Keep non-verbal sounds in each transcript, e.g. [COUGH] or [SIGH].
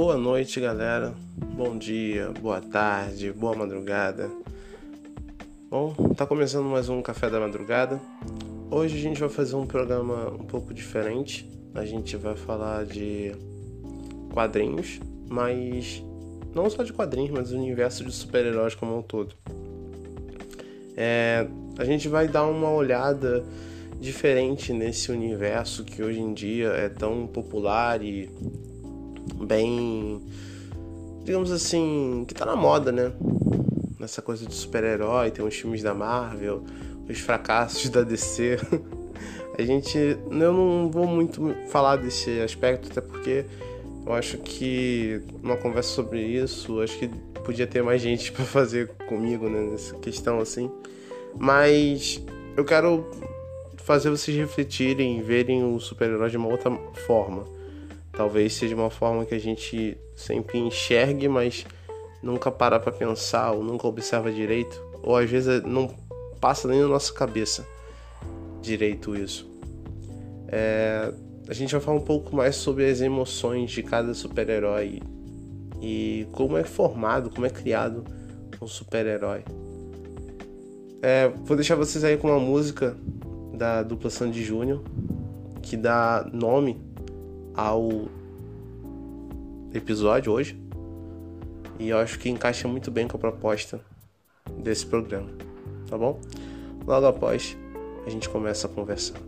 Boa noite, galera. Bom dia, boa tarde, boa madrugada. Bom, tá começando mais um Café da Madrugada. Hoje a gente vai fazer um programa um pouco diferente. A gente vai falar de quadrinhos, mas não só de quadrinhos, mas do universo de super-heróis como um todo. É, a gente vai dar uma olhada diferente nesse universo que hoje em dia é tão popular e bem, digamos assim, que tá na moda, né? Nessa coisa de super-herói, tem os filmes da Marvel, os fracassos da DC. [LAUGHS] A gente, eu não vou muito falar desse aspecto, até porque eu acho que uma conversa sobre isso, acho que podia ter mais gente [LAUGHS] para fazer comigo né, nessa questão assim. Mas eu quero fazer vocês refletirem, verem o super-herói de uma outra forma. Talvez seja uma forma que a gente sempre enxergue, mas nunca para para pensar ou nunca observa direito, ou às vezes não passa nem na nossa cabeça direito isso. É, a gente vai falar um pouco mais sobre as emoções de cada super-herói e como é formado, como é criado um super-herói. É, vou deixar vocês aí com uma música da dupla Sandy Júnior, que dá nome ao episódio hoje. E eu acho que encaixa muito bem com a proposta desse programa, tá bom? Logo após, a gente começa a conversar.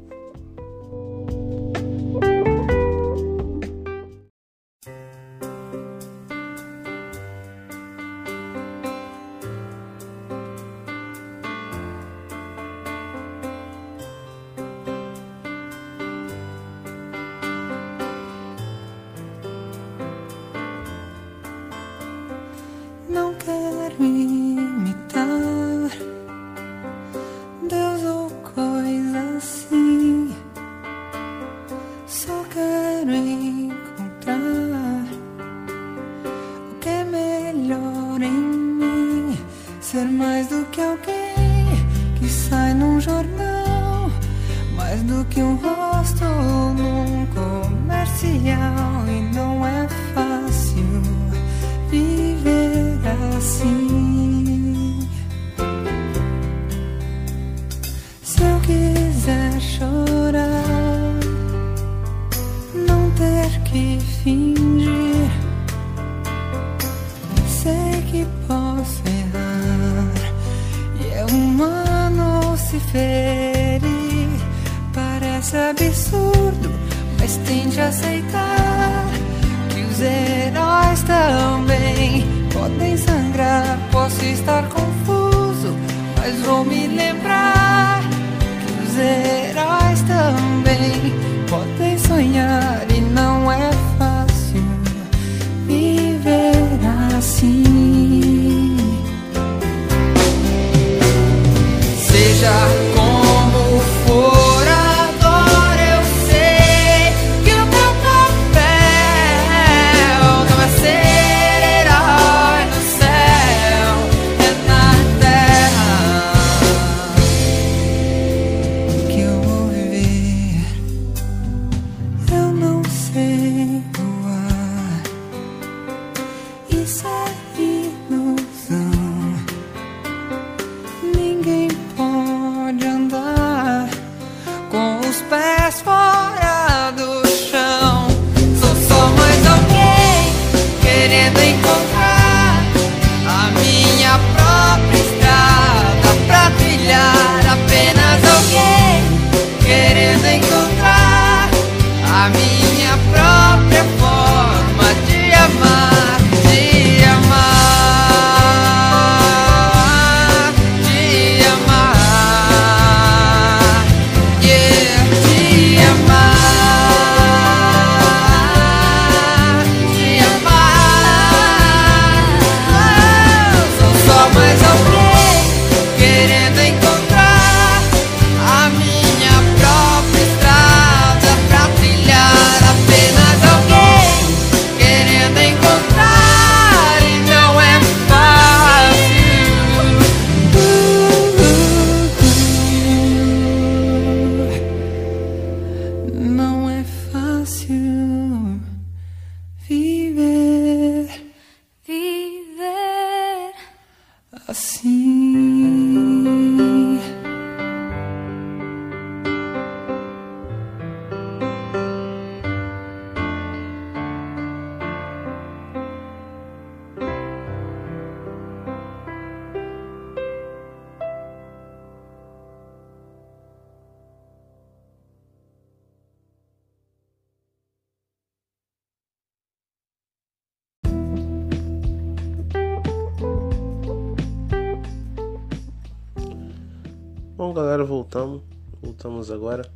Então, galera, voltamos. Voltamos agora.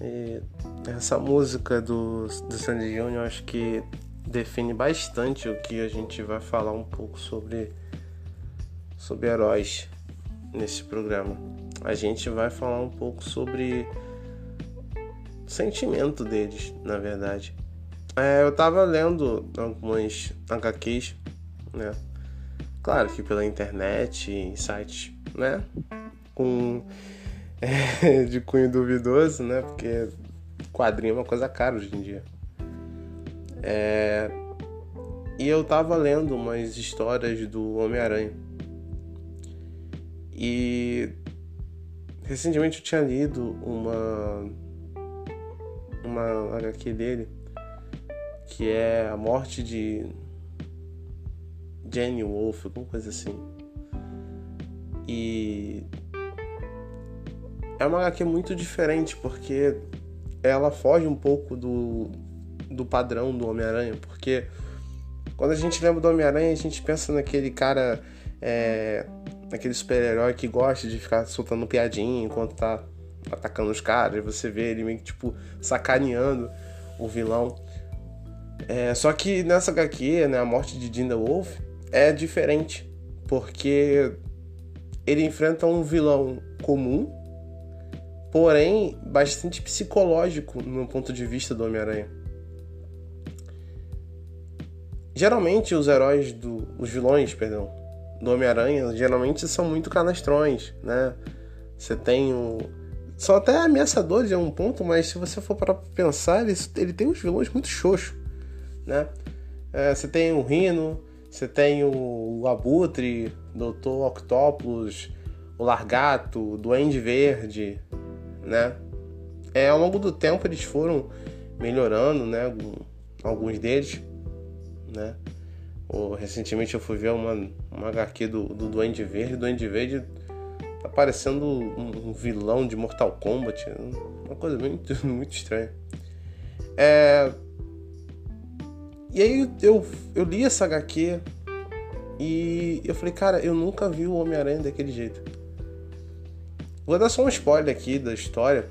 E essa música do, do Sandy Júnior acho que define bastante o que a gente vai falar um pouco sobre, sobre heróis nesse programa. A gente vai falar um pouco sobre o sentimento deles, na verdade. É, eu tava lendo algumas HQs, né? Claro que pela internet, em sites, né? Com é, [LAUGHS] de cunho duvidoso, né? Porque quadrinho é uma coisa cara hoje em dia. É, e eu tava lendo umas histórias do Homem-Aranha. E recentemente eu tinha lido uma uma HQ dele que é a morte de Jenny Wolf, alguma coisa assim. E é uma HQ muito diferente porque ela foge um pouco do, do padrão do Homem-Aranha, porque quando a gente lembra do Homem-Aranha, a gente pensa naquele cara, é, naquele super-herói que gosta de ficar soltando piadinha enquanto tá atacando os caras, e você vê ele meio que tipo sacaneando o vilão. É, só que nessa HQ, né, a morte de Dinda Wolf é diferente, porque ele enfrenta um vilão comum, porém bastante psicológico no ponto de vista do Homem-Aranha. Geralmente os heróis do. os vilões, perdão, do Homem-Aranha geralmente são muito canastrões, né? Você tem o. São até ameaçadores em um ponto, mas se você for para pensar, ele, ele tem uns vilões muito xoxos, né? É, você tem o Rino, você tem o, o Abutre, Dr. Octopus, o Largato, o Duende Verde, né? É, ao longo do tempo eles foram melhorando, né? Alguns deles, né? O, recentemente eu fui ver uma, uma HQ do, do Duende Verde. O Duende Verde tá parecendo um, um vilão de Mortal Kombat. Uma coisa muito, [LAUGHS] muito estranha. É, e aí eu, eu li essa HQ e eu falei, cara, eu nunca vi o Homem-Aranha daquele jeito. Vou dar só um spoiler aqui da história.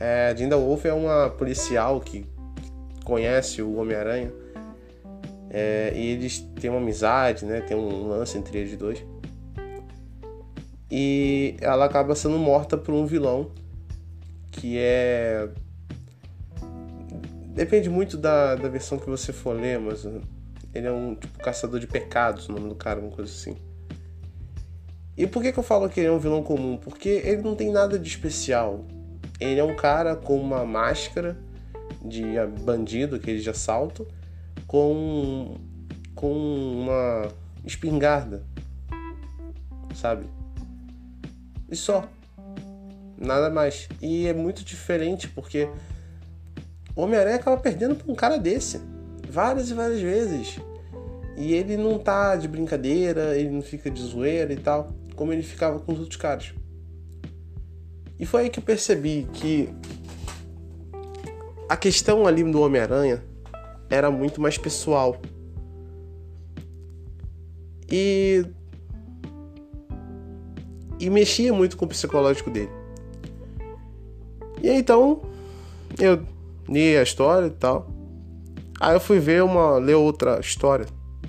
É, Dinda Wolf é uma policial que conhece o Homem-Aranha. É, e eles têm uma amizade, né? Tem um lance entre eles dois. E ela acaba sendo morta por um vilão que é Depende muito da, da versão que você for ler, mas ele é um tipo caçador de pecados, o nome do cara, uma coisa assim. E por que, que eu falo que ele é um vilão comum? Porque ele não tem nada de especial. Ele é um cara com uma máscara de bandido, aquele de assalto, com, com uma espingarda, sabe? E só. Nada mais. E é muito diferente porque o Homem-Aranha acaba perdendo pra um cara desse. Várias e várias vezes. E ele não tá de brincadeira, ele não fica de zoeira e tal, como ele ficava com os outros caras. E foi aí que eu percebi que a questão ali do Homem-Aranha era muito mais pessoal. E. E mexia muito com o psicológico dele. E aí, então, eu li a história e tal. Aí eu fui ver uma, ler outra história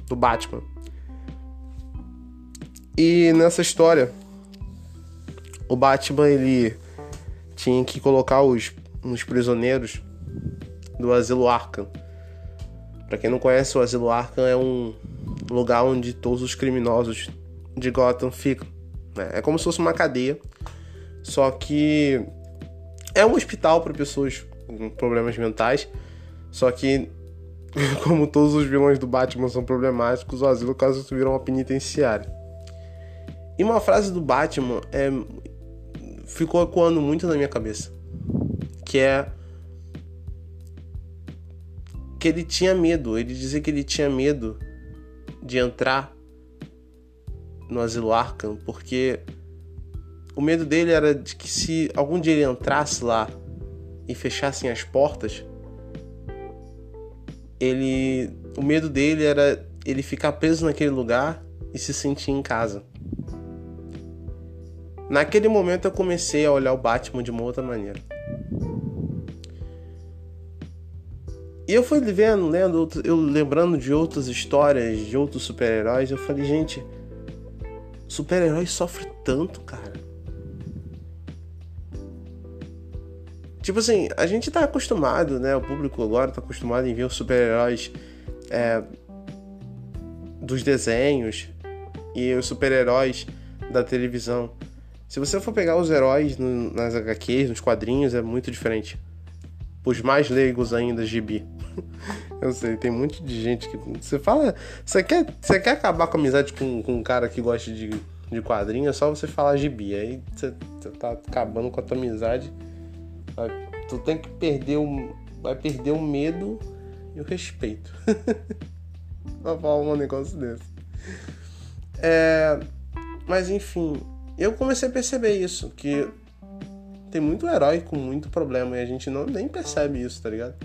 do Batman. E nessa história, o Batman ele tinha que colocar os, os prisioneiros do Asilo Arkham. Para quem não conhece, o Asilo Arkham é um lugar onde todos os criminosos de Gotham ficam. Né? É como se fosse uma cadeia, só que é um hospital para pessoas com problemas mentais. Só que, [LAUGHS] como todos os vilões do Batman são problemáticos, o asilo quase virou uma penitenciária. E uma frase do Batman é, ficou ecoando muito na minha cabeça. Que é que ele tinha medo, ele dizia que ele tinha medo de entrar no asilo Arkham, porque o medo dele era de que se algum dia ele entrasse lá e fechassem as portas, ele, o medo dele era ele ficar preso naquele lugar e se sentir em casa. Naquele momento eu comecei a olhar o Batman de uma outra maneira. E eu fui vendo, lendo, eu lembrando de outras histórias, de outros super-heróis, eu falei, gente, super-herói sofre tanto, cara. Tipo assim, a gente tá acostumado, né? O público agora tá acostumado em ver os super-heróis é, dos desenhos e os super-heróis da televisão. Se você for pegar os heróis no, nas HQs, nos quadrinhos, é muito diferente. Os mais leigos ainda, gibi. [LAUGHS] Eu sei, tem muito de gente que. Você fala. Você quer, você quer acabar com a amizade com, com um cara que gosta de, de quadrinho, é só você falar gibi. Aí você, você tá acabando com a tua amizade Tu tem que perder o. Vai perder o medo e o respeito. [LAUGHS] pra falar um negócio desse. É, mas enfim, eu comecei a perceber isso, que tem muito herói com muito problema e a gente não nem percebe isso, tá ligado?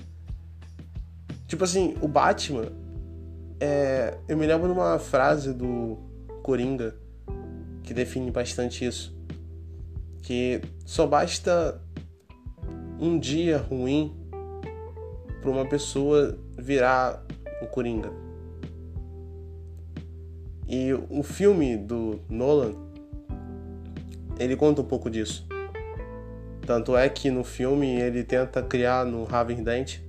Tipo assim, o Batman. É, eu me lembro de uma frase do Coringa que define bastante isso. Que só basta um dia ruim para uma pessoa virar o Coringa. E o filme do Nolan ele conta um pouco disso. Tanto é que no filme ele tenta criar no Harvey Dent,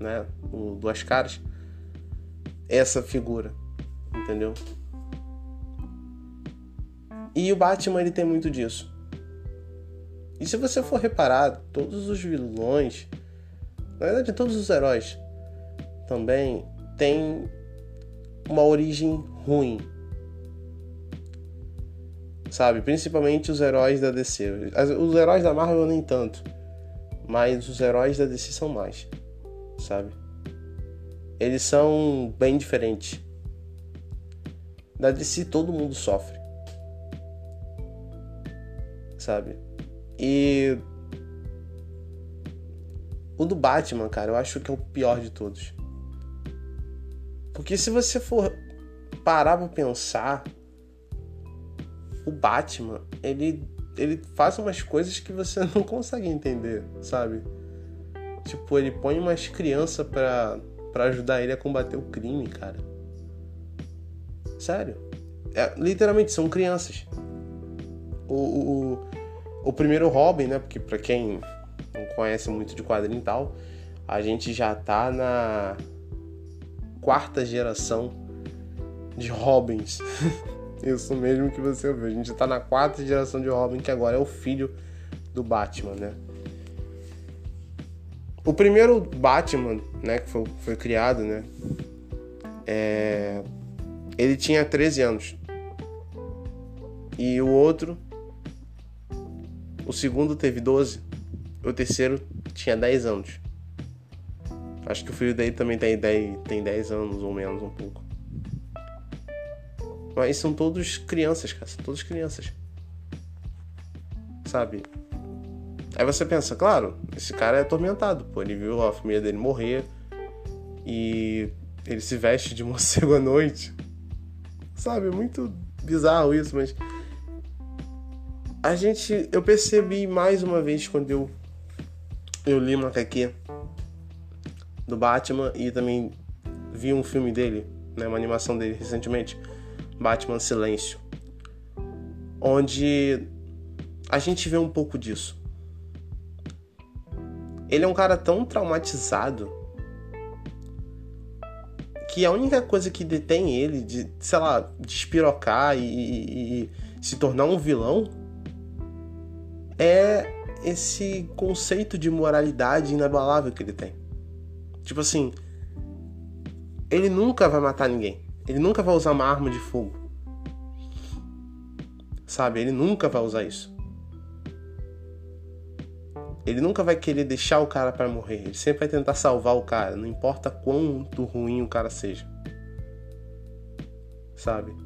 né, o Duas Caras, essa figura, entendeu? E o Batman ele tem muito disso. E se você for reparar, todos os vilões, na verdade todos os heróis, também têm uma origem ruim. Sabe? Principalmente os heróis da DC. Os heróis da Marvel nem tanto. Mas os heróis da DC são mais. Sabe? Eles são bem diferentes. Da DC todo mundo sofre. Sabe? E o do Batman, cara, eu acho que é o pior de todos. Porque se você for parar pra pensar, o Batman, ele, ele faz umas coisas que você [LAUGHS] não consegue entender, sabe? Tipo, ele põe umas crianças pra, pra ajudar ele a combater o crime, cara. Sério. É, literalmente, são crianças. O, o, o primeiro Robin, né? Porque para quem não conhece muito de quadrinho e tal, a gente já tá na quarta geração de Robins. [LAUGHS] Isso mesmo que você ouviu. A gente tá na quarta geração de Robin, que agora é o filho do Batman, né? O primeiro Batman, né, que foi, foi criado, né? É... Ele tinha 13 anos. E o outro o segundo teve 12. O terceiro tinha 10 anos. Acho que o filho dele também tem 10, tem 10 anos ou menos um pouco. Mas são todos crianças, cara. São todos crianças. Sabe? Aí você pensa, claro, esse cara é atormentado, pô. Ele viu a família dele morrer e ele se veste de [LAUGHS] morcego à noite. Sabe? É muito bizarro isso, mas a gente, eu percebi mais uma vez quando eu eu li uma HQ do Batman e também vi um filme dele, né, uma animação dele recentemente, Batman Silêncio, onde a gente vê um pouco disso. Ele é um cara tão traumatizado que a única coisa que detém ele de, sei lá, despirocar e, e, e se tornar um vilão é esse conceito de moralidade inabalável que ele tem. Tipo assim, ele nunca vai matar ninguém. Ele nunca vai usar uma arma de fogo. Sabe? Ele nunca vai usar isso. Ele nunca vai querer deixar o cara para morrer. Ele sempre vai tentar salvar o cara, não importa quanto ruim o cara seja. Sabe?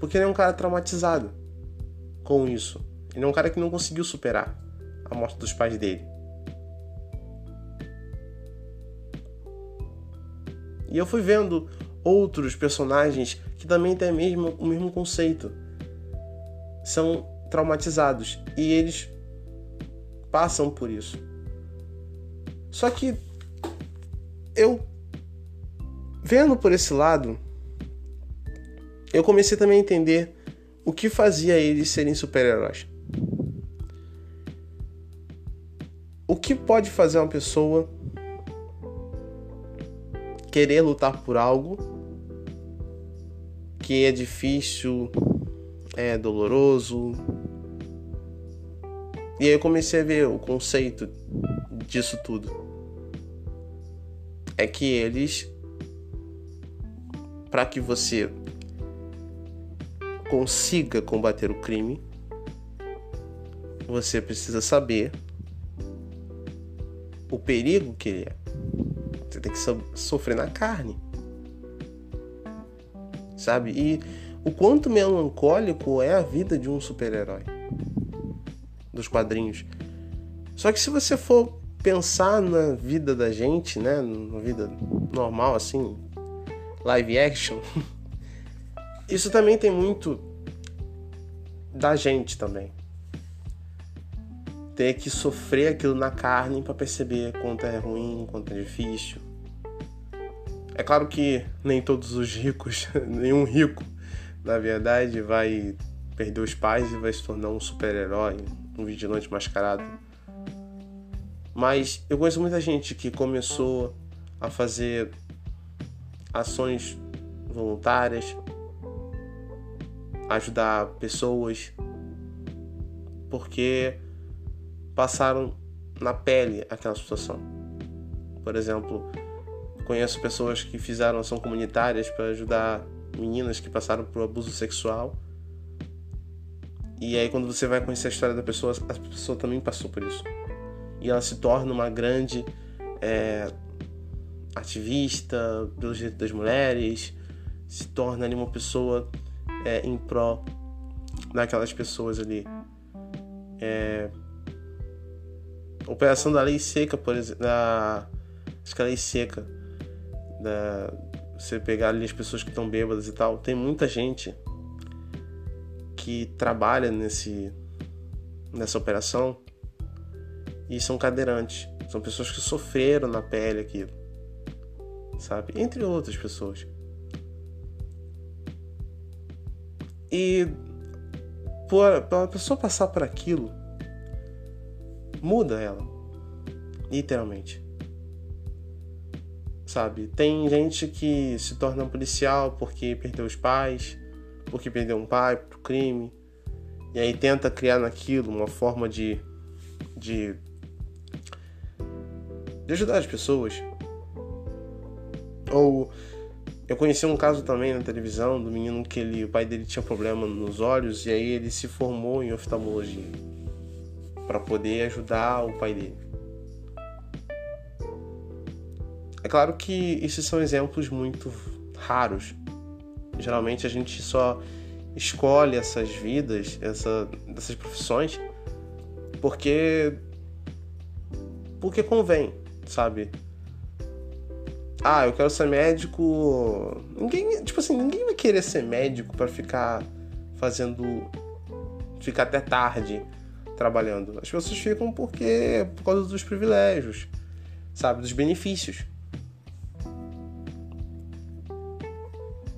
Porque ele é um cara traumatizado com isso. Ele é um cara que não conseguiu superar a morte dos pais dele. E eu fui vendo outros personagens que também têm mesmo, o mesmo conceito. São traumatizados e eles passam por isso. Só que eu vendo por esse lado, eu comecei também a entender o que fazia eles serem super-heróis. O que pode fazer uma pessoa querer lutar por algo que é difícil, é doloroso. E aí eu comecei a ver o conceito disso tudo. É que eles para que você consiga combater o crime, você precisa saber o perigo que ele é. Você tem que so sofrer na carne. Sabe? E o quanto melancólico é a vida de um super-herói dos quadrinhos. Só que se você for pensar na vida da gente, né, na vida normal assim, live action, [LAUGHS] isso também tem muito da gente também. Ter que sofrer aquilo na carne para perceber quanto é ruim, quanto é difícil. É claro que nem todos os ricos, [LAUGHS] nenhum rico, na verdade, vai perder os pais e vai se tornar um super-herói, um vigilante mascarado. Mas eu conheço muita gente que começou a fazer ações voluntárias, ajudar pessoas, porque passaram na pele aquela situação. Por exemplo, conheço pessoas que fizeram ação comunitárias para ajudar meninas que passaram por abuso sexual. E aí quando você vai conhecer a história da pessoa, a pessoa também passou por isso. E ela se torna uma grande é, ativista pelos direitos das mulheres, se torna ali uma pessoa é, em pró daquelas pessoas ali. É, operação da lei seca, por exemplo, da, acho que a lei seca, da, você pegar ali as pessoas que estão bêbadas e tal, tem muita gente que trabalha nesse nessa operação e são cadeirantes, são pessoas que sofreram na pele aquilo sabe? Entre outras pessoas. E por, a pessoa passar por aquilo, muda ela. Literalmente. Sabe? Tem gente que se torna policial porque perdeu os pais, porque perdeu um pai pro crime. E aí tenta criar naquilo uma forma de. de. de ajudar as pessoas. Ou eu conheci um caso também na televisão do menino que ele, o pai dele tinha problema nos olhos e aí ele se formou em oftalmologia para poder ajudar o pai dele. É claro que esses são exemplos muito raros. Geralmente a gente só escolhe essas vidas, essa, essas profissões, porque porque convém, sabe? ah, eu quero ser médico. Ninguém, tipo assim, ninguém vai querer ser médico para ficar fazendo ficar até tarde trabalhando. As pessoas ficam porque por causa dos privilégios, sabe, dos benefícios.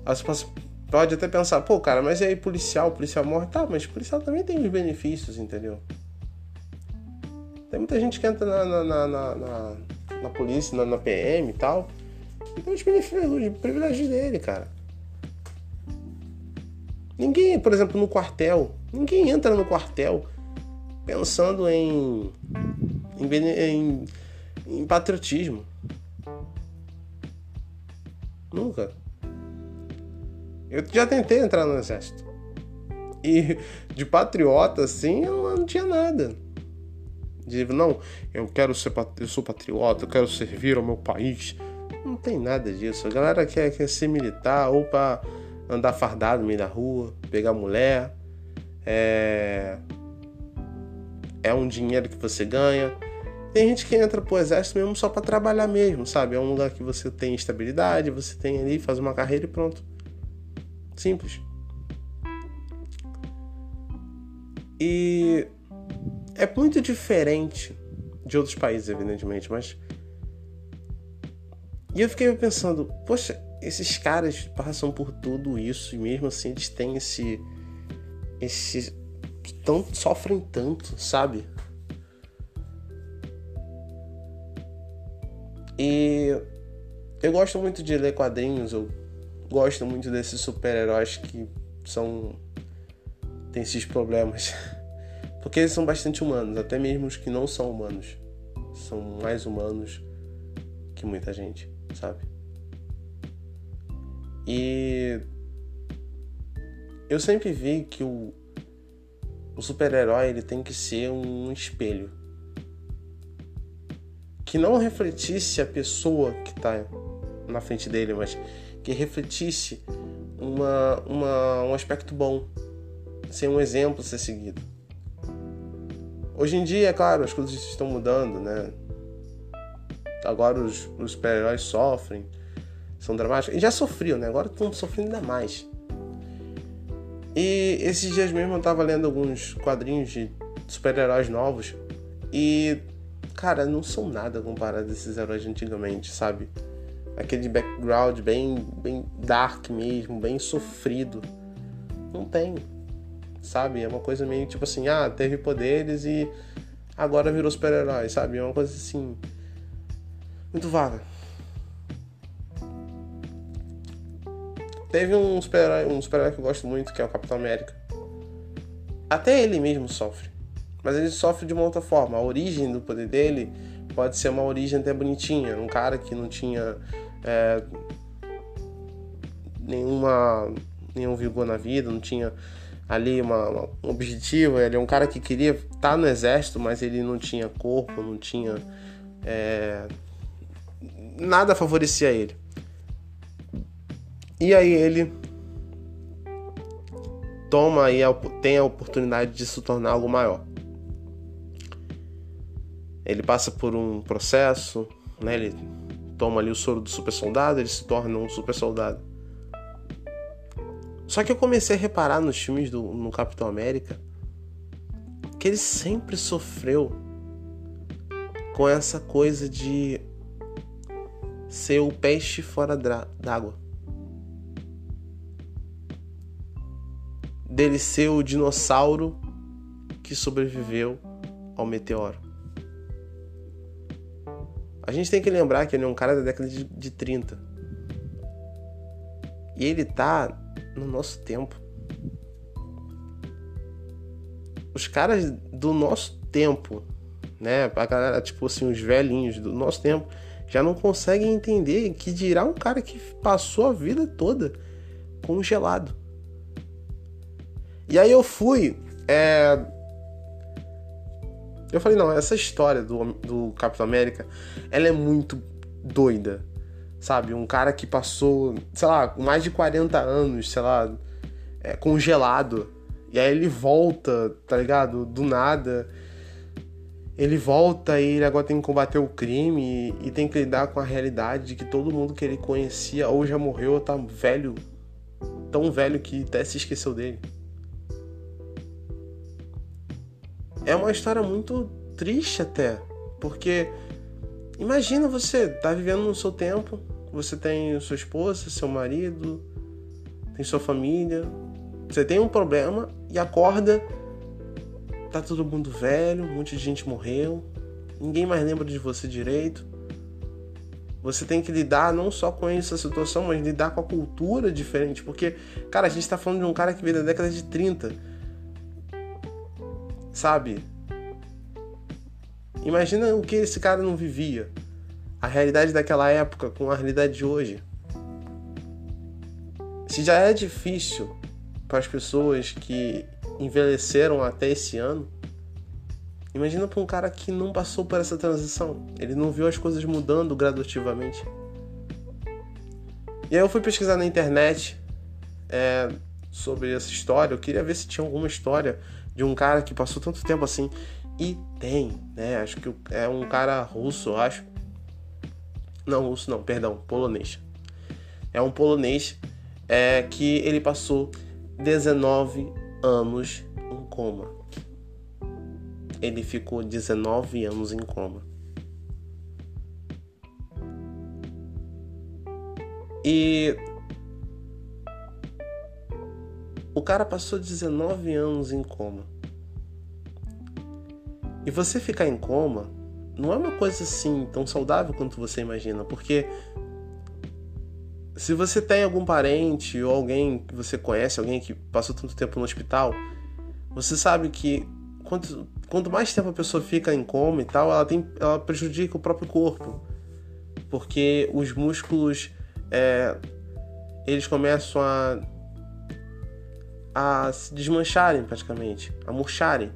Você pode até pensar, pô, cara, mas e aí policial, policial morre, tá, mas policial também tem os benefícios, entendeu? Tem muita gente que entra na, na, na, na, na polícia, na, na PM e tal, então os privilégios dele, cara. Ninguém, por exemplo, no quartel, ninguém entra no quartel pensando em, em, em, em patriotismo. Nunca. Eu já tentei entrar no exército. E de patriota, assim, eu não tinha nada. De, não, eu quero ser, eu sou patriota, eu quero servir ao meu país. Não tem nada disso. A galera quer, quer ser militar ou para andar fardado no meio da rua, pegar mulher. É... é um dinheiro que você ganha. Tem gente que entra pro exército mesmo só para trabalhar mesmo, sabe? É um lugar que você tem estabilidade, você tem ali, faz uma carreira e pronto. Simples. E é muito diferente de outros países, evidentemente, mas. E eu fiquei pensando, poxa, esses caras passam por tudo isso e mesmo assim eles têm esse. esse. Tão, sofrem tanto, sabe? E eu gosto muito de ler quadrinhos, eu gosto muito desses super-heróis que são. têm esses problemas. [LAUGHS] Porque eles são bastante humanos, até mesmo os que não são humanos. São mais humanos que muita gente, sabe? E eu sempre vi que o, o super-herói ele tem que ser um espelho que não refletisse a pessoa que está na frente dele, mas que refletisse uma, uma, um aspecto bom, ser um exemplo a ser seguido. Hoje em dia, é claro, as coisas estão mudando, né? Agora os, os super-heróis sofrem, são dramáticos. E já sofriam, né? Agora estão sofrendo ainda mais. E esses dias mesmo eu tava lendo alguns quadrinhos de super-heróis novos e cara, não são nada comparado a esses heróis antigamente, sabe? Aquele background bem, bem dark mesmo, bem sofrido. Não tem, sabe? É uma coisa meio tipo assim, ah, teve poderes e agora virou super-herói, sabe? É uma coisa assim. Muito vaga. Teve um super-herói um super que eu gosto muito, que é o Capitão América. Até ele mesmo sofre mas ele sofre de uma outra forma. A origem do poder dele pode ser uma origem até bonitinha, um cara que não tinha é, nenhuma nenhum vigor na vida, não tinha ali uma, uma, um objetivo. Ele é um cara que queria estar tá no exército, mas ele não tinha corpo, não tinha é, nada favorecia ele. E aí ele toma e tem a oportunidade de se tornar algo maior. Ele passa por um processo, né? Ele toma ali o soro do super soldado, ele se torna um super soldado. Só que eu comecei a reparar nos filmes do no Capitão América que ele sempre sofreu com essa coisa de ser o peixe fora d'água. Dele ser o dinossauro que sobreviveu ao meteoro. A gente tem que lembrar que ele é um cara da década de, de 30. E ele tá no nosso tempo. Os caras do nosso tempo, né? A galera, tipo assim, os velhinhos do nosso tempo, já não conseguem entender que dirá um cara que passou a vida toda congelado. E aí eu fui é, eu falei, não, essa história do, do Capitão América, ela é muito doida, sabe? Um cara que passou, sei lá, mais de 40 anos, sei lá, é, congelado. E aí ele volta, tá ligado? Do nada. Ele volta e ele agora tem que combater o crime e, e tem que lidar com a realidade de que todo mundo que ele conhecia ou já morreu ou tá velho, tão velho que até se esqueceu dele. É uma história muito triste até, porque imagina você tá vivendo no seu tempo, você tem sua esposa, seu marido, tem sua família, você tem um problema e acorda, tá todo mundo velho, um monte de gente morreu, ninguém mais lembra de você direito. Você tem que lidar não só com essa situação, mas lidar com a cultura diferente. Porque, cara, a gente tá falando de um cara que veio da década de 30 sabe? Imagina o que esse cara não vivia. A realidade daquela época com a realidade de hoje. Se já é difícil para as pessoas que envelheceram até esse ano, imagina para um cara que não passou por essa transição. Ele não viu as coisas mudando gradativamente. E aí eu fui pesquisar na internet é, sobre essa história. Eu queria ver se tinha alguma história de um cara que passou tanto tempo assim. E tem, né? Acho que é um cara russo, acho. Não, russo não, perdão, polonês. É um polonês é, que ele passou 19 anos em coma. ele ficou 19 anos em coma. E o cara passou 19 anos em coma. E você ficar em coma não é uma coisa assim tão saudável quanto você imagina, porque se você tem algum parente ou alguém que você conhece, alguém que passou tanto tempo no hospital, você sabe que quanto, quanto mais tempo a pessoa fica em coma e tal, ela, tem, ela prejudica o próprio corpo. Porque os músculos é, eles começam a a se desmancharem praticamente, a murcharem,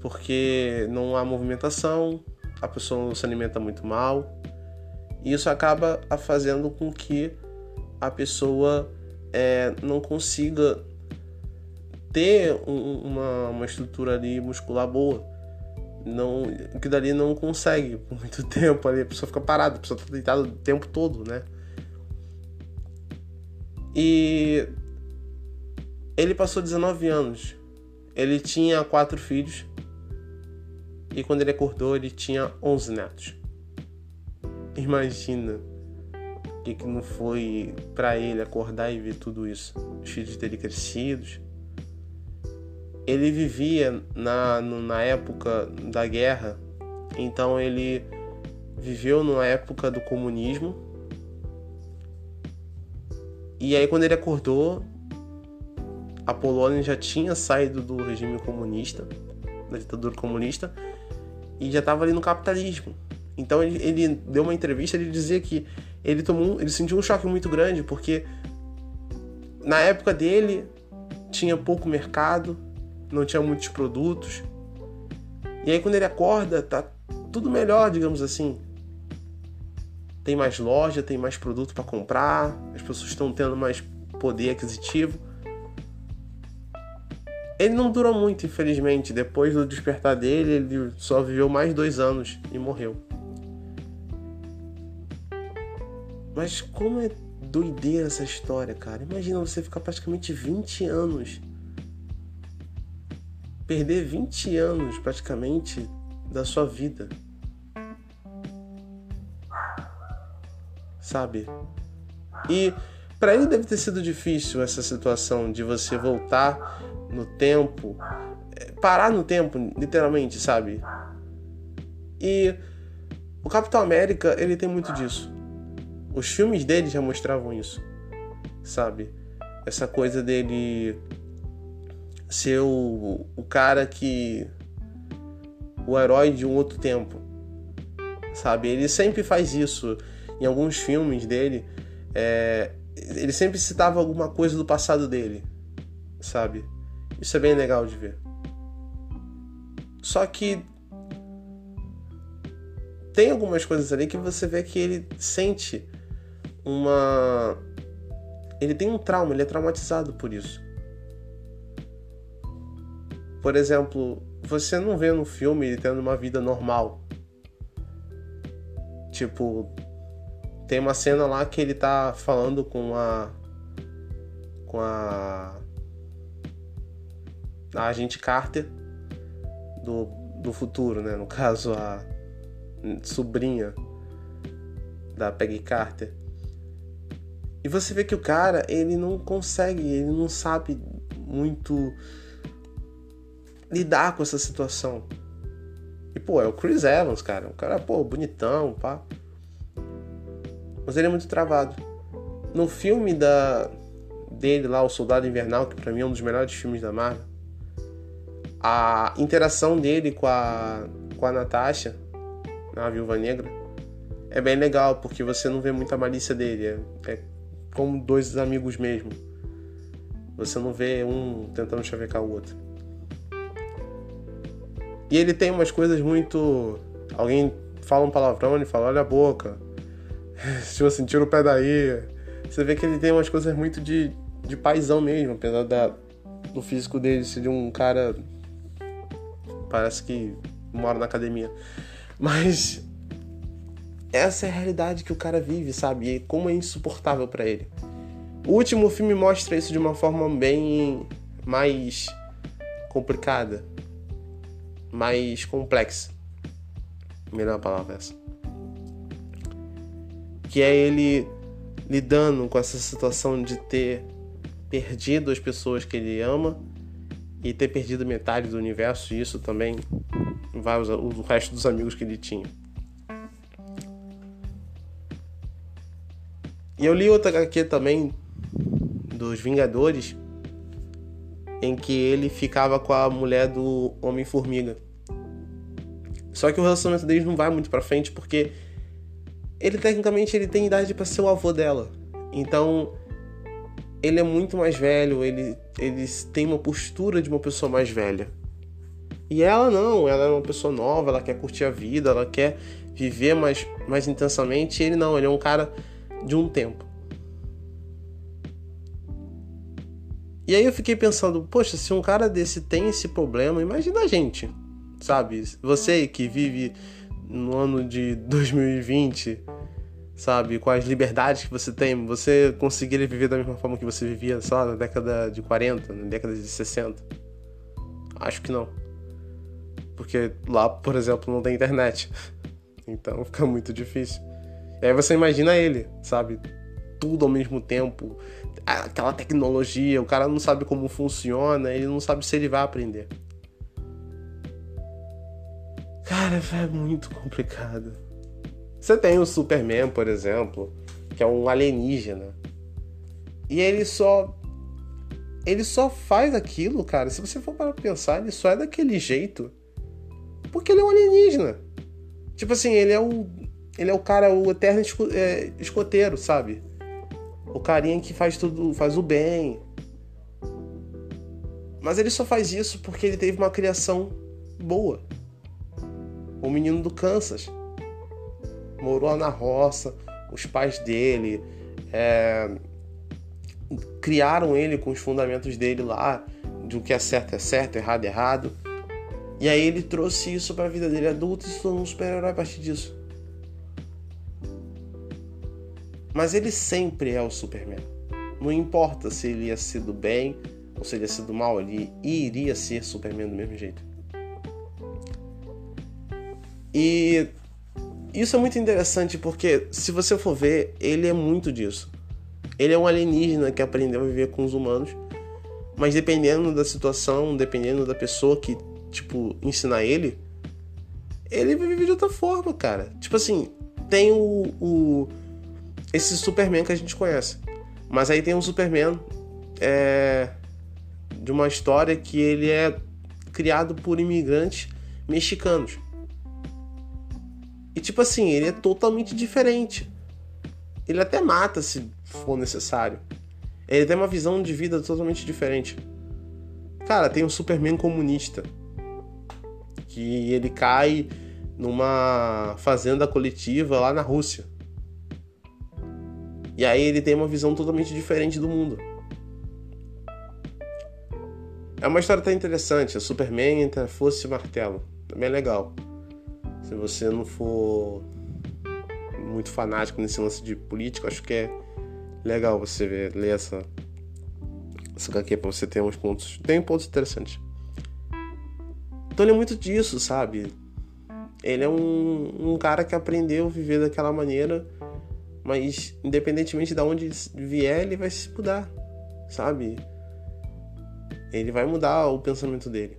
porque não há movimentação, a pessoa se alimenta muito mal, e isso acaba fazendo com que a pessoa é, não consiga ter um, uma, uma estrutura ali muscular boa. Não, que dali não consegue por muito [LAUGHS] tempo ali, a pessoa fica parada, a pessoa está deitada o tempo todo, né? E ele passou 19 anos. Ele tinha quatro filhos. E quando ele acordou, ele tinha 11 netos. Imagina o que, que não foi para ele acordar e ver tudo isso. Os filhos dele crescidos. Ele vivia na, na época da guerra, então ele viveu na época do comunismo. E aí, quando ele acordou, a Polônia já tinha saído do regime comunista, da ditadura comunista, e já estava ali no capitalismo. Então ele, ele, deu uma entrevista, ele dizia que ele tomou, ele sentiu um choque muito grande porque na época dele tinha pouco mercado, não tinha muitos produtos. E aí quando ele acorda, tá tudo melhor, digamos assim. Tem mais loja, tem mais produto para comprar, as pessoas estão tendo mais poder aquisitivo. Ele não durou muito, infelizmente. Depois do despertar dele, ele só viveu mais dois anos e morreu. Mas como é doideira essa história, cara. Imagina você ficar praticamente 20 anos. Perder 20 anos praticamente da sua vida. Sabe? E para ele deve ter sido difícil essa situação de você voltar no tempo, parar no tempo, literalmente, sabe? E o Capitão América, ele tem muito disso. Os filmes dele já mostravam isso, sabe? Essa coisa dele ser o, o cara que. o herói de um outro tempo, sabe? Ele sempre faz isso. Em alguns filmes dele, é, ele sempre citava alguma coisa do passado dele, sabe? Isso é bem legal de ver. Só que tem algumas coisas ali que você vê que ele sente uma. Ele tem um trauma, ele é traumatizado por isso. Por exemplo, você não vê no filme ele tendo uma vida normal. Tipo, tem uma cena lá que ele tá falando com a. com a a agente Carter do, do futuro, né? No caso, a sobrinha da Peggy Carter. E você vê que o cara, ele não consegue, ele não sabe muito lidar com essa situação. E, pô, é o Chris Evans, cara. O cara, pô, bonitão, pá. Mas ele é muito travado. No filme da dele lá, O Soldado Invernal, que pra mim é um dos melhores filmes da Marvel, a interação dele com a, com a Natasha, a Viúva Negra, é bem legal, porque você não vê muita malícia dele. É, é como dois amigos mesmo. Você não vê um tentando chavecar o outro. E ele tem umas coisas muito. Alguém fala um palavrão, ele fala, olha a boca. [LAUGHS] Se eu sentir o pé daí. Você vê que ele tem umas coisas muito de, de paisão mesmo, apesar da, do físico dele ser de um cara parece que mora na academia. Mas essa é a realidade que o cara vive, sabe? E como é insuportável para ele. O último filme mostra isso de uma forma bem mais complicada, mais complexa. Melhor palavra essa. Que é ele lidando com essa situação de ter perdido as pessoas que ele ama e ter perdido metade do universo, e isso também vai o resto dos amigos que ele tinha. E eu li outra HQ também dos Vingadores em que ele ficava com a mulher do Homem-Formiga. Só que o relacionamento deles não vai muito pra frente porque ele tecnicamente ele tem idade para ser o avô dela. Então, ele é muito mais velho, ele, ele tem uma postura de uma pessoa mais velha. E ela não, ela é uma pessoa nova, ela quer curtir a vida, ela quer viver mais, mais intensamente. Ele não, ele é um cara de um tempo. E aí eu fiquei pensando, poxa, se um cara desse tem esse problema, imagina a gente, sabe? Você que vive no ano de 2020, sabe? Com as liberdades que você tem, você conseguiria viver da mesma forma que você vivia só na década de 40, na década de 60? Acho que não. Porque lá, por exemplo, não tem internet. [LAUGHS] Então fica muito difícil. E aí você imagina ele, sabe? Tudo ao mesmo tempo, aquela tecnologia, o cara não sabe como funciona, ele não sabe se ele vai aprender. Cara, é muito complicado. Você tem o Superman, por exemplo, que é um alienígena. E ele só. Ele só faz aquilo, cara. Se você for para pensar, ele só é daquele jeito. Porque ele é um alienígena. Tipo assim, ele é o. Ele é o cara, o eterno é, escoteiro, sabe? O carinha que faz tudo, faz o bem. Mas ele só faz isso porque ele teve uma criação boa. O menino do Kansas morou lá na roça, os pais dele é, criaram ele com os fundamentos dele lá, de o que é certo é certo, errado é errado. E aí ele trouxe isso para a vida dele adulto e se tornou um super-herói a partir disso. Mas ele sempre é o Superman. Não importa se ele ia ser do bem ou se ele ia ser do mal, ele iria ser Superman do mesmo jeito. E isso é muito interessante porque, se você for ver, ele é muito disso. Ele é um alienígena que aprendeu a viver com os humanos, mas dependendo da situação, dependendo da pessoa que, tipo, ensinar ele, ele vai viver de outra forma, cara. Tipo assim, tem o, o esse Superman que a gente conhece. Mas aí tem um Superman é, de uma história que ele é criado por imigrantes mexicanos. E tipo assim, ele é totalmente diferente. Ele até mata se for necessário. Ele tem uma visão de vida totalmente diferente. Cara, tem um Superman comunista. Que ele cai numa fazenda coletiva lá na Rússia. E aí ele tem uma visão totalmente diferente do mundo. É uma história até interessante. A Superman entre fosse e martelo. Também é legal. Se você não for muito fanático nesse lance de política, acho que é legal você ver, ler essa, essa HQ pra você ter uns pontos. Tem pontos interessantes. Então ele é muito disso, sabe? Ele é um, um cara que aprendeu a viver daquela maneira mas independentemente de onde vier, ele vai se mudar, sabe? Ele vai mudar o pensamento dele.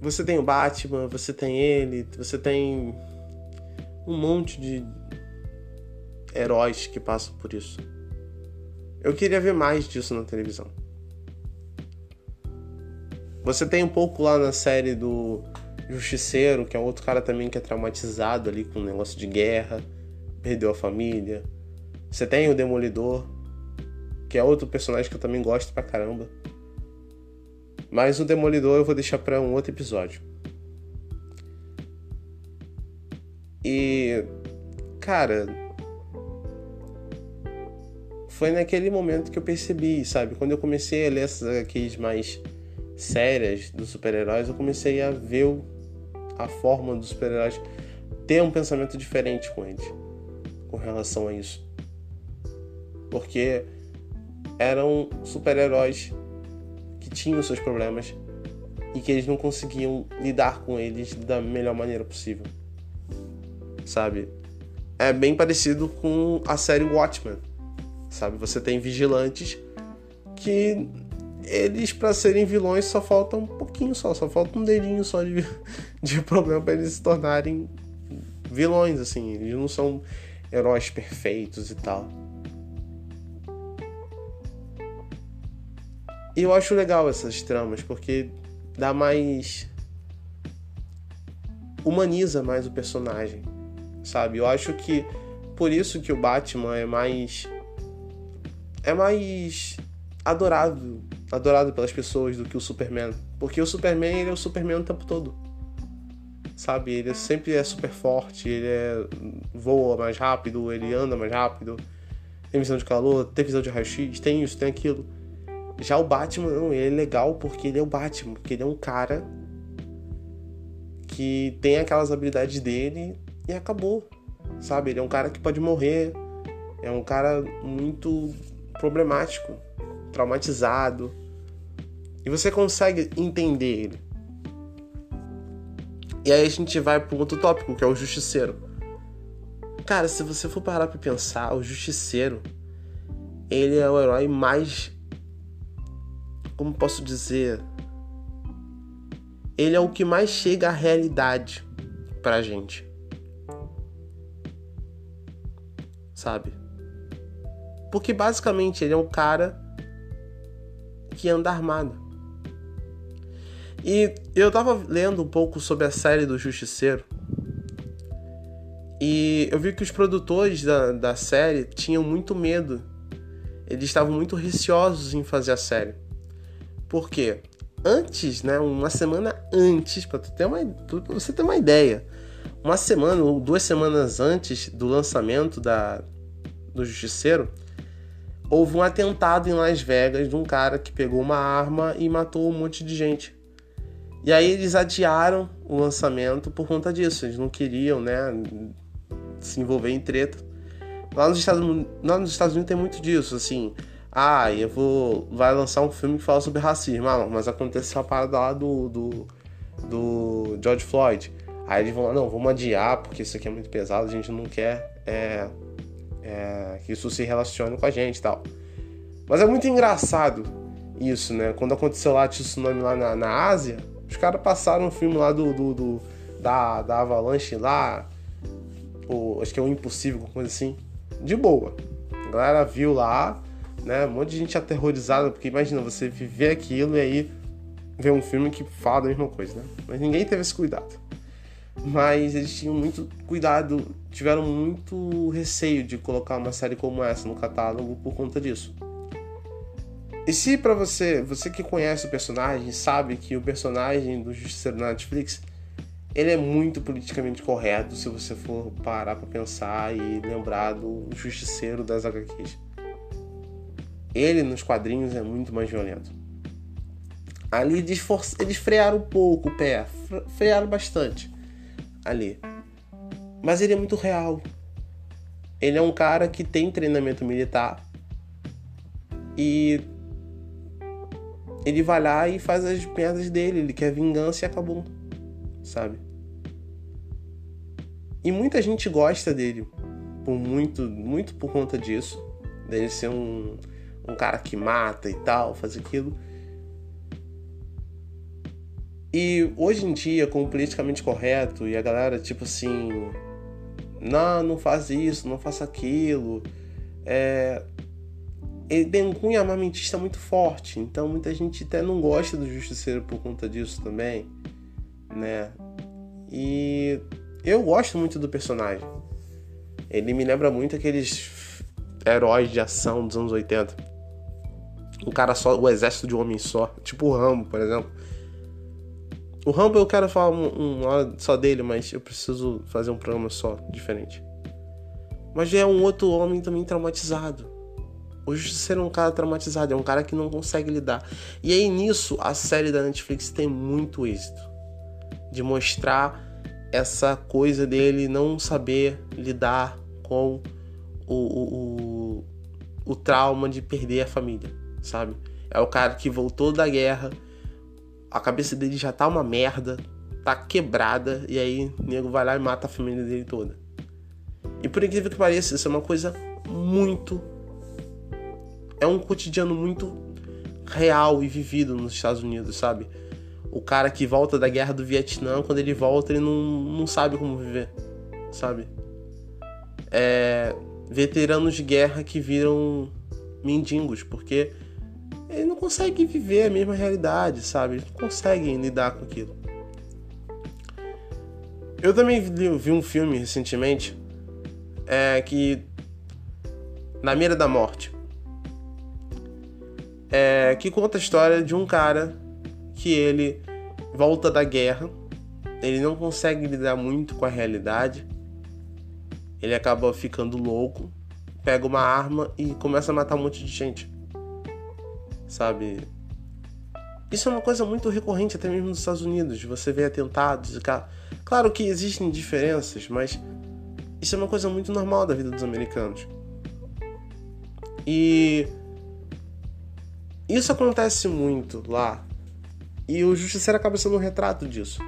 Você tem o Batman, você tem ele, você tem um monte de heróis que passam por isso. Eu queria ver mais disso na televisão. Você tem um pouco lá na série do Justiceiro, que é outro cara também que é traumatizado ali com um negócio de guerra, perdeu a família. Você tem o Demolidor, que é outro personagem que eu também gosto pra caramba. Mas o Demolidor eu vou deixar para um outro episódio. E cara, foi naquele momento que eu percebi, sabe? Quando eu comecei a ler essas HQs mais sérias dos super-heróis, eu comecei a ver a forma dos super-heróis ter um pensamento diferente com eles, com relação a isso. Porque eram super-heróis que tinham seus problemas e que eles não conseguiam lidar com eles da melhor maneira possível. Sabe? É bem parecido com a série Watchmen. Sabe? Você tem vigilantes que eles para serem vilões só falta um pouquinho só, só falta um dedinho só de, [LAUGHS] de problema para eles se tornarem vilões assim, eles não são heróis perfeitos e tal. E eu acho legal essas tramas porque dá mais humaniza mais o personagem, sabe? Eu acho que por isso que o Batman é mais é mais adorado, adorado pelas pessoas do que o Superman, porque o Superman ele é o Superman o tempo todo. Sabe, ele sempre é super forte, ele é, voa mais rápido, ele anda mais rápido, tem visão de calor, tem visão de raio-x, tem isso, tem aquilo. Já o Batman, não, ele é legal porque ele é o Batman, porque ele é um cara que tem aquelas habilidades dele e acabou, sabe? Ele é um cara que pode morrer, é um cara muito problemático, traumatizado. E você consegue entender ele. E aí a gente vai para outro tópico, que é o justiceiro. Cara, se você for parar para pensar, o justiceiro, ele é o herói mais como posso dizer, ele é o que mais chega à realidade pra gente. Sabe? Porque basicamente ele é um cara que anda armado. E eu tava lendo um pouco sobre a série do Justiceiro. E eu vi que os produtores da, da série tinham muito medo. Eles estavam muito receosos em fazer a série. Porque antes, né, uma semana antes, para ter uma, você ter uma ideia, uma semana ou duas semanas antes do lançamento da, do Justiceiro, houve um atentado em Las Vegas de um cara que pegou uma arma e matou um monte de gente. E aí eles adiaram o lançamento por conta disso. Eles não queriam, né, se envolver em treta. Lá nos Estados, lá nos Estados Unidos tem muito disso, assim ah, eu vou. Vai lançar um filme que fala sobre racismo. Ah, mas aconteceu a parada lá do, do, do George Floyd. Aí eles vão lá, não, vamos adiar, porque isso aqui é muito pesado, a gente não quer é, é, que isso se relacione com a gente e tal. Mas é muito engraçado isso, né? Quando aconteceu lá o tsunami lá na, na Ásia, os caras passaram um filme lá do, do, do da, da Avalanche lá, acho que é o Impossível, coisa assim, de boa. A galera viu lá, né? Um monte de gente aterrorizada, porque imagina você viver aquilo e aí ver um filme que fala da mesma coisa, né? Mas ninguém teve esse cuidado. Mas eles tinham muito cuidado, tiveram muito receio de colocar uma série como essa no catálogo por conta disso. E se para você, você que conhece o personagem, sabe que o personagem do Justiceiro na Netflix, ele é muito politicamente correto se você for parar para pensar e lembrar do Justiceiro das HQs. Ele nos quadrinhos é muito mais violento. Ali eles, eles frearam um pouco o pé, frearam bastante ali. Mas ele é muito real. Ele é um cara que tem treinamento militar e ele vai lá e faz as merdas dele, ele quer vingança e acabou, sabe? E muita gente gosta dele por muito, muito por conta disso, dele ser um um cara que mata e tal, faz aquilo. E hoje em dia, com o politicamente correto, e a galera tipo assim, não, não faz isso, não faça aquilo. É... Ele tem um cunho armamentista muito forte, então muita gente até não gosta do Justiceiro por conta disso também, né? E eu gosto muito do personagem. Ele me lembra muito aqueles heróis de ação dos anos 80 um cara só, o exército de um homem só, tipo o Rambo, por exemplo. O Rambo eu quero falar um, um só dele, mas eu preciso fazer um programa só, diferente. Mas é um outro homem também traumatizado. O Justiceiro é um cara traumatizado, é um cara que não consegue lidar. E aí nisso a série da Netflix tem muito êxito. De mostrar essa coisa dele não saber lidar com o, o, o, o trauma de perder a família sabe? É o cara que voltou da guerra, a cabeça dele já tá uma merda, tá quebrada, e aí o nego vai lá e mata a família dele toda. E por incrível que pareça, isso é uma coisa muito. É um cotidiano muito real e vivido nos Estados Unidos, sabe? O cara que volta da guerra do Vietnã, quando ele volta, ele não, não sabe como viver, sabe? É, veteranos de guerra que viram mendigos, porque ele não consegue viver a mesma realidade, sabe? Eles não conseguem lidar com aquilo. Eu também vi um filme recentemente é, que Na Mira da Morte é, que conta a história de um cara que ele volta da guerra, ele não consegue lidar muito com a realidade, ele acaba ficando louco, pega uma arma e começa a matar um monte de gente. Sabe? Isso é uma coisa muito recorrente até mesmo nos Estados Unidos. Você vê atentados e Claro que existem diferenças, mas isso é uma coisa muito normal da vida dos americanos. E isso acontece muito lá. E o justiceiro acaba sendo um retrato disso.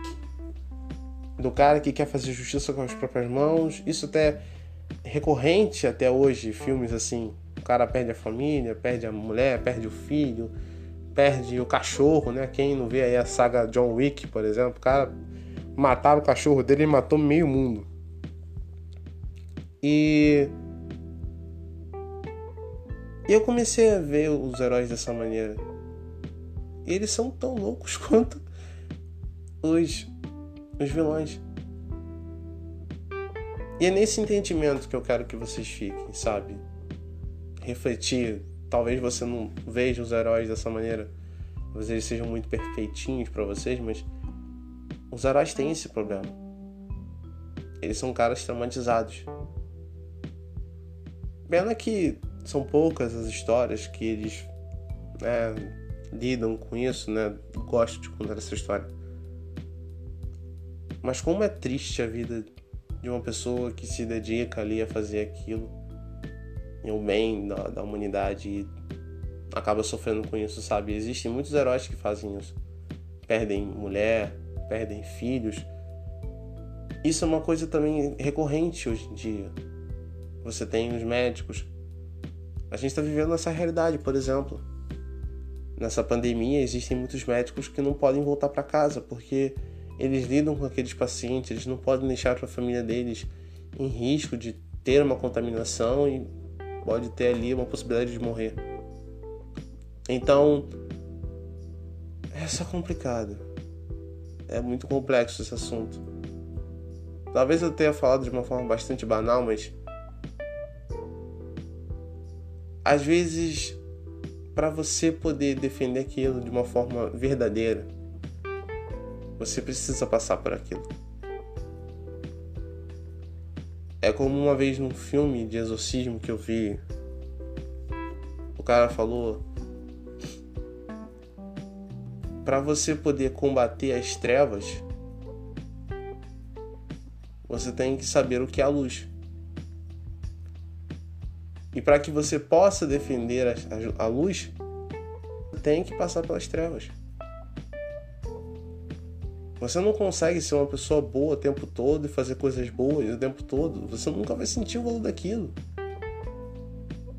Do cara que quer fazer justiça com as próprias mãos. Isso até é recorrente até hoje, filmes assim. O cara perde a família, perde a mulher, perde o filho, perde o cachorro, né? Quem não vê aí a saga John Wick, por exemplo, o cara mataram o cachorro dele e matou meio mundo. E eu comecei a ver os heróis dessa maneira. Eles são tão loucos [LAUGHS] quanto os, os vilões. E é nesse entendimento que eu quero que vocês fiquem, sabe? Refletir. Talvez você não veja os heróis dessa maneira. Talvez eles sejam muito perfeitinhos para vocês, mas os heróis têm esse problema. Eles são caras traumatizados. Pena que são poucas as histórias que eles né, lidam com isso, né? Gosto de contar essa história. Mas como é triste a vida de uma pessoa que se dedica ali a fazer aquilo o bem da, da humanidade e acaba sofrendo com isso, sabe? Existem muitos heróis que fazem isso. Perdem mulher, perdem filhos. Isso é uma coisa também recorrente hoje em dia. Você tem os médicos a gente está vivendo essa realidade, por exemplo. Nessa pandemia, existem muitos médicos que não podem voltar para casa porque eles lidam com aqueles pacientes, eles não podem deixar a família deles em risco de ter uma contaminação e pode ter ali uma possibilidade de morrer. Então, é só complicado. É muito complexo esse assunto. Talvez eu tenha falado de uma forma bastante banal, mas às vezes, para você poder defender aquilo de uma forma verdadeira, você precisa passar por aquilo. É como uma vez num filme de exorcismo que eu vi, o cara falou: para você poder combater as trevas, você tem que saber o que é a luz. E para que você possa defender a, a, luz, tem que passar pelas trevas. Você não consegue ser uma pessoa boa o tempo todo e fazer coisas boas o tempo todo. Você nunca vai sentir o valor daquilo.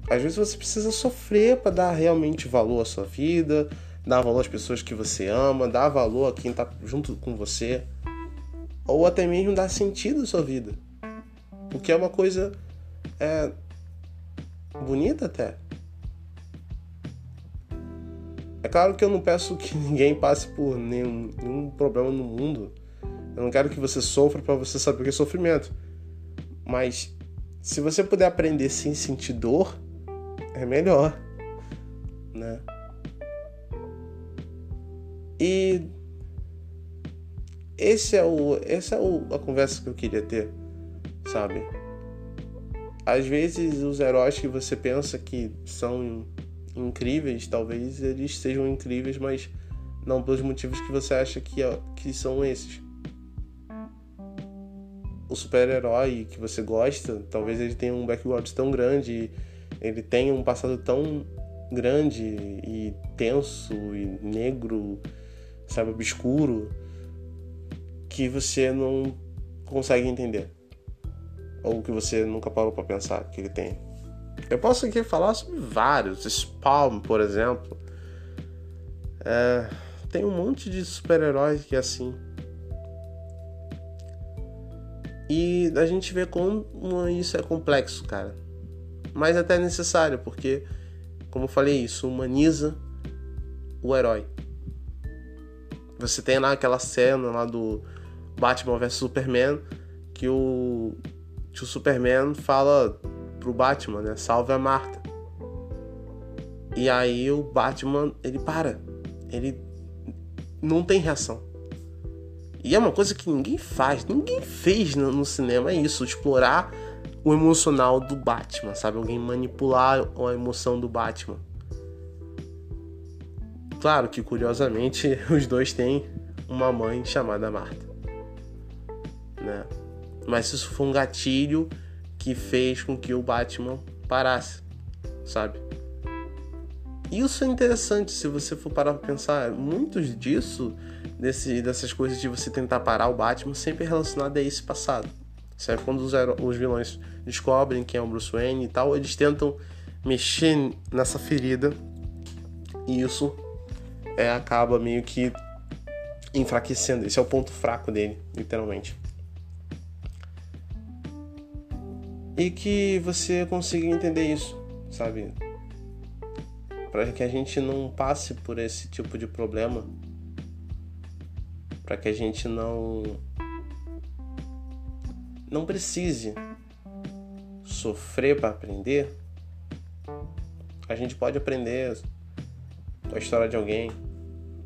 Às vezes você precisa sofrer para dar realmente valor à sua vida, dar valor às pessoas que você ama, dar valor a quem está junto com você, ou até mesmo dar sentido à sua vida. Porque é uma coisa é, bonita até. É claro que eu não peço que [LAUGHS] ninguém passe por nenhum, nenhum problema no mundo. Eu não quero que você sofra para você saber o que é sofrimento. Mas se você puder aprender sem sentir dor, é melhor, né? E esse é o essa é o, a conversa que eu queria ter, sabe? às vezes os heróis que você pensa que são incríveis, talvez eles sejam incríveis, mas não pelos motivos que você acha que, é, que são esses. O super-herói que você gosta, talvez ele tenha um background tão grande, ele tenha um passado tão grande e tenso e negro, sabe, obscuro, que você não consegue entender. Ou que você nunca parou para pensar que ele tem. Eu posso aqui falar sobre vários. Spawn, por exemplo. É, tem um monte de super-heróis que é assim. E a gente vê como isso é complexo, cara. Mas até é necessário, porque, como eu falei, isso humaniza o herói. Você tem lá aquela cena lá do Batman vs Superman que o, que o Superman fala pro Batman, né? Salve a Marta. E aí o Batman, ele para. Ele não tem reação. E é uma coisa que ninguém faz, ninguém fez no, cinema, é isso, explorar o emocional do Batman, sabe? Alguém manipular a emoção do Batman. Claro que, curiosamente, [LAUGHS] os dois têm uma mãe chamada Marta. Né? Mas isso foi um gatilho que fez com que o Batman parasse, sabe? Isso é interessante se você for parar pra pensar. Muitos disso, desse, dessas coisas de você tentar parar o Batman, sempre é relacionado a esse passado. Sabe? Quando os, os vilões descobrem quem é o Bruce Wayne e tal, eles tentam mexer nessa ferida e isso é, acaba meio que enfraquecendo. Esse é o ponto fraco dele, literalmente. E que você consiga entender isso, sabe? para que a gente não passe por esse tipo de problema, para que a gente não não precise sofrer para aprender. A gente pode aprender a história de alguém,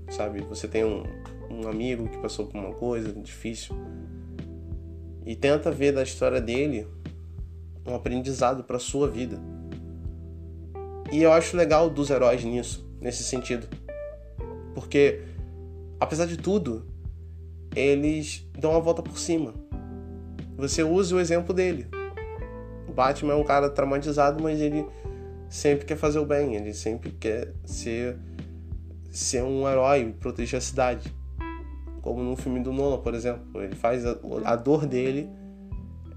sabe? Você tem um, um amigo que passou por uma coisa difícil e tenta ver da história dele um aprendizado para sua vida. E eu acho legal dos heróis nisso, nesse sentido. Porque, apesar de tudo, eles dão a volta por cima. Você usa o exemplo dele. O Batman é um cara traumatizado, mas ele sempre quer fazer o bem, ele sempre quer ser, ser um herói, proteger a cidade. Como no filme do Nolan, por exemplo. Ele faz a, a dor dele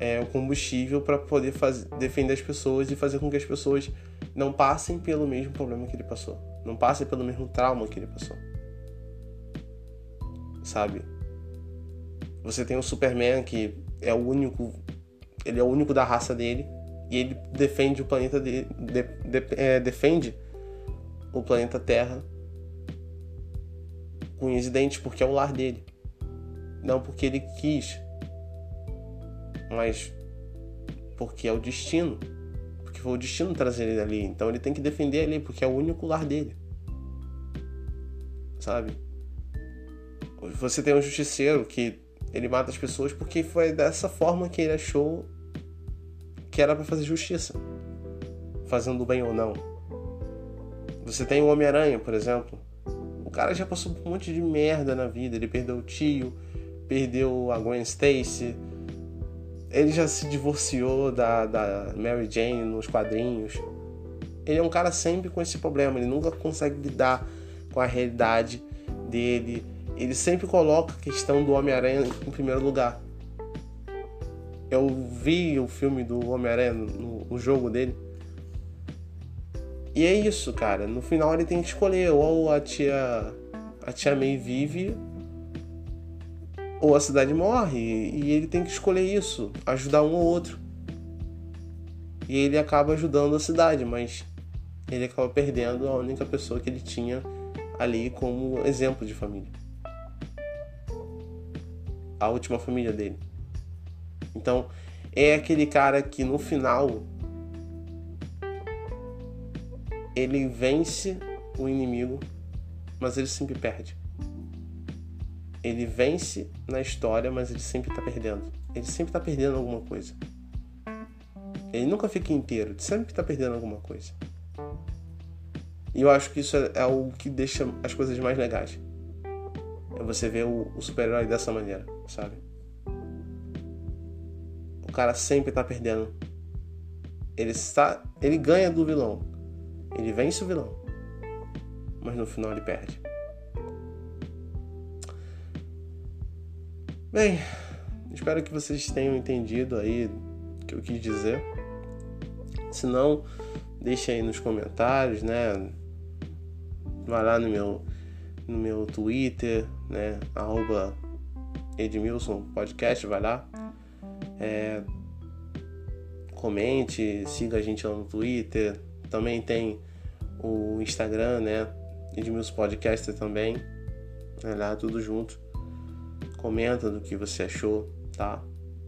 é o combustível para poder fazer, defender as pessoas e fazer com que as pessoas não passem pelo mesmo problema que ele passou, não passem pelo mesmo trauma que ele passou. Sabe? Você tem o Superman que é o único, ele é o único da raça dele e ele defende o planeta de, de, é, defende o planeta Terra com os dentes porque é o lar dele, não porque ele quis, mas porque é o destino que foi o destino trazer ele ali. Então ele tem que defender ali, porque é o único lar dele. Sabe? Você tem um justiceiro que ele mata as pessoas porque foi dessa forma que ele achou que era para fazer justiça, fazendo bem ou não. Você tem o Homem-Aranha, por exemplo. O cara já passou por um monte de merda na vida. Ele perdeu o tio, perdeu a Gwen Stacy, ele já se divorciou da, da Mary Jane nos quadrinhos. Ele é um cara sempre com esse problema, ele nunca consegue lidar com a realidade dele. Ele sempre coloca a questão do Homem-Aranha em primeiro lugar. Eu vi o filme do Homem-Aranha no jogo dele. E é isso, cara. No final ele tem que escolher ou a tia a tia May vive ou a cidade morre e ele tem que escolher isso, ajudar um ou outro. E ele acaba ajudando a cidade, mas ele acaba perdendo a única pessoa que ele tinha ali como exemplo de família. A última família dele. Então, é aquele cara que no final ele vence o inimigo, mas ele sempre perde. Ele vence na história, mas ele sempre tá perdendo. Ele sempre tá perdendo alguma coisa. Ele nunca fica inteiro, ele sempre tá perdendo alguma coisa. E eu acho que isso é, é o que deixa as coisas mais legais. É você ver o, o super-herói dessa maneira, sabe? O cara sempre tá perdendo. Ele está, ele ganha do vilão. Ele vence o vilão, mas no final ele perde. Bem, espero que vocês tenham entendido aí o que eu quis dizer. Se não, deixa aí nos comentários, né? Vai lá no meu, no meu Twitter, né? Arroba Edmilson Podcast, vai lá. É, comente, siga a gente lá no Twitter. Também tem o Instagram, né? Edmilson Podcaster também. É lá, tudo junto. Comenta do que você achou, tá?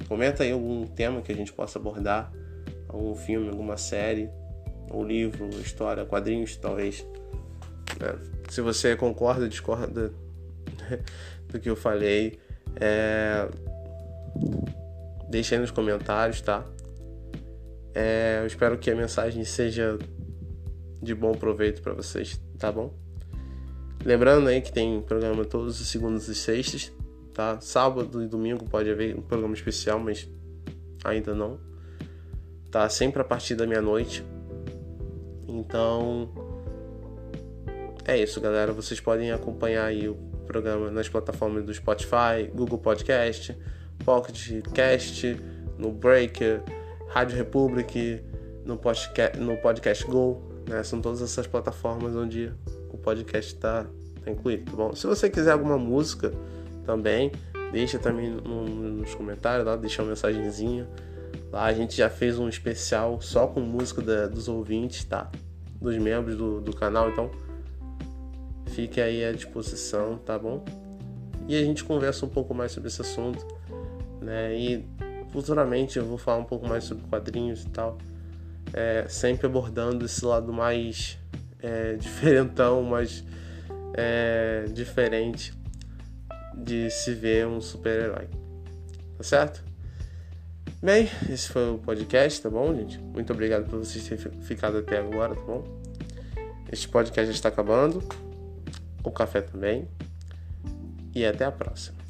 Comenta aí algum tema que a gente possa abordar, algum filme, alguma série, ou livro, história, quadrinhos, talvez. Né? Se você concorda, discorda [LAUGHS] do que eu falei, é... deixa aí nos comentários, tá? É... Eu espero que a mensagem seja de bom proveito para vocês, tá bom? Lembrando aí que tem programa todos os segundos e sextas tá? Sábado e domingo pode haver um programa especial, mas ainda não. Tá sempre a partir da meia-noite. Então é isso, galera. Vocês podem acompanhar aí o programa nas plataformas do Spotify, Google Podcast, Pocket Cast, no Breaker, Rádio Republic, no podcast, no podcast Go. Né? São todas essas plataformas onde o podcast está tá incluído, tá bom? Se você quiser alguma música também. Deixa também no, nos comentários lá, deixa uma mensagenzinha. Lá a gente já fez um especial só com música da, dos ouvintes, tá? Dos membros do, do canal, então fique aí à disposição, tá bom? E a gente conversa um pouco mais sobre esse assunto, né? E futuramente eu vou falar um pouco mais sobre quadrinhos e tal, é, sempre abordando esse lado mais é, [LAUGHS] diferentão, mais é, diferente de se ver um super-herói. Tá certo? Bem, esse foi o podcast, tá bom, gente? Muito obrigado por vocês terem ficado até agora, tá bom? Este podcast já está acabando, o café também, e até a próxima.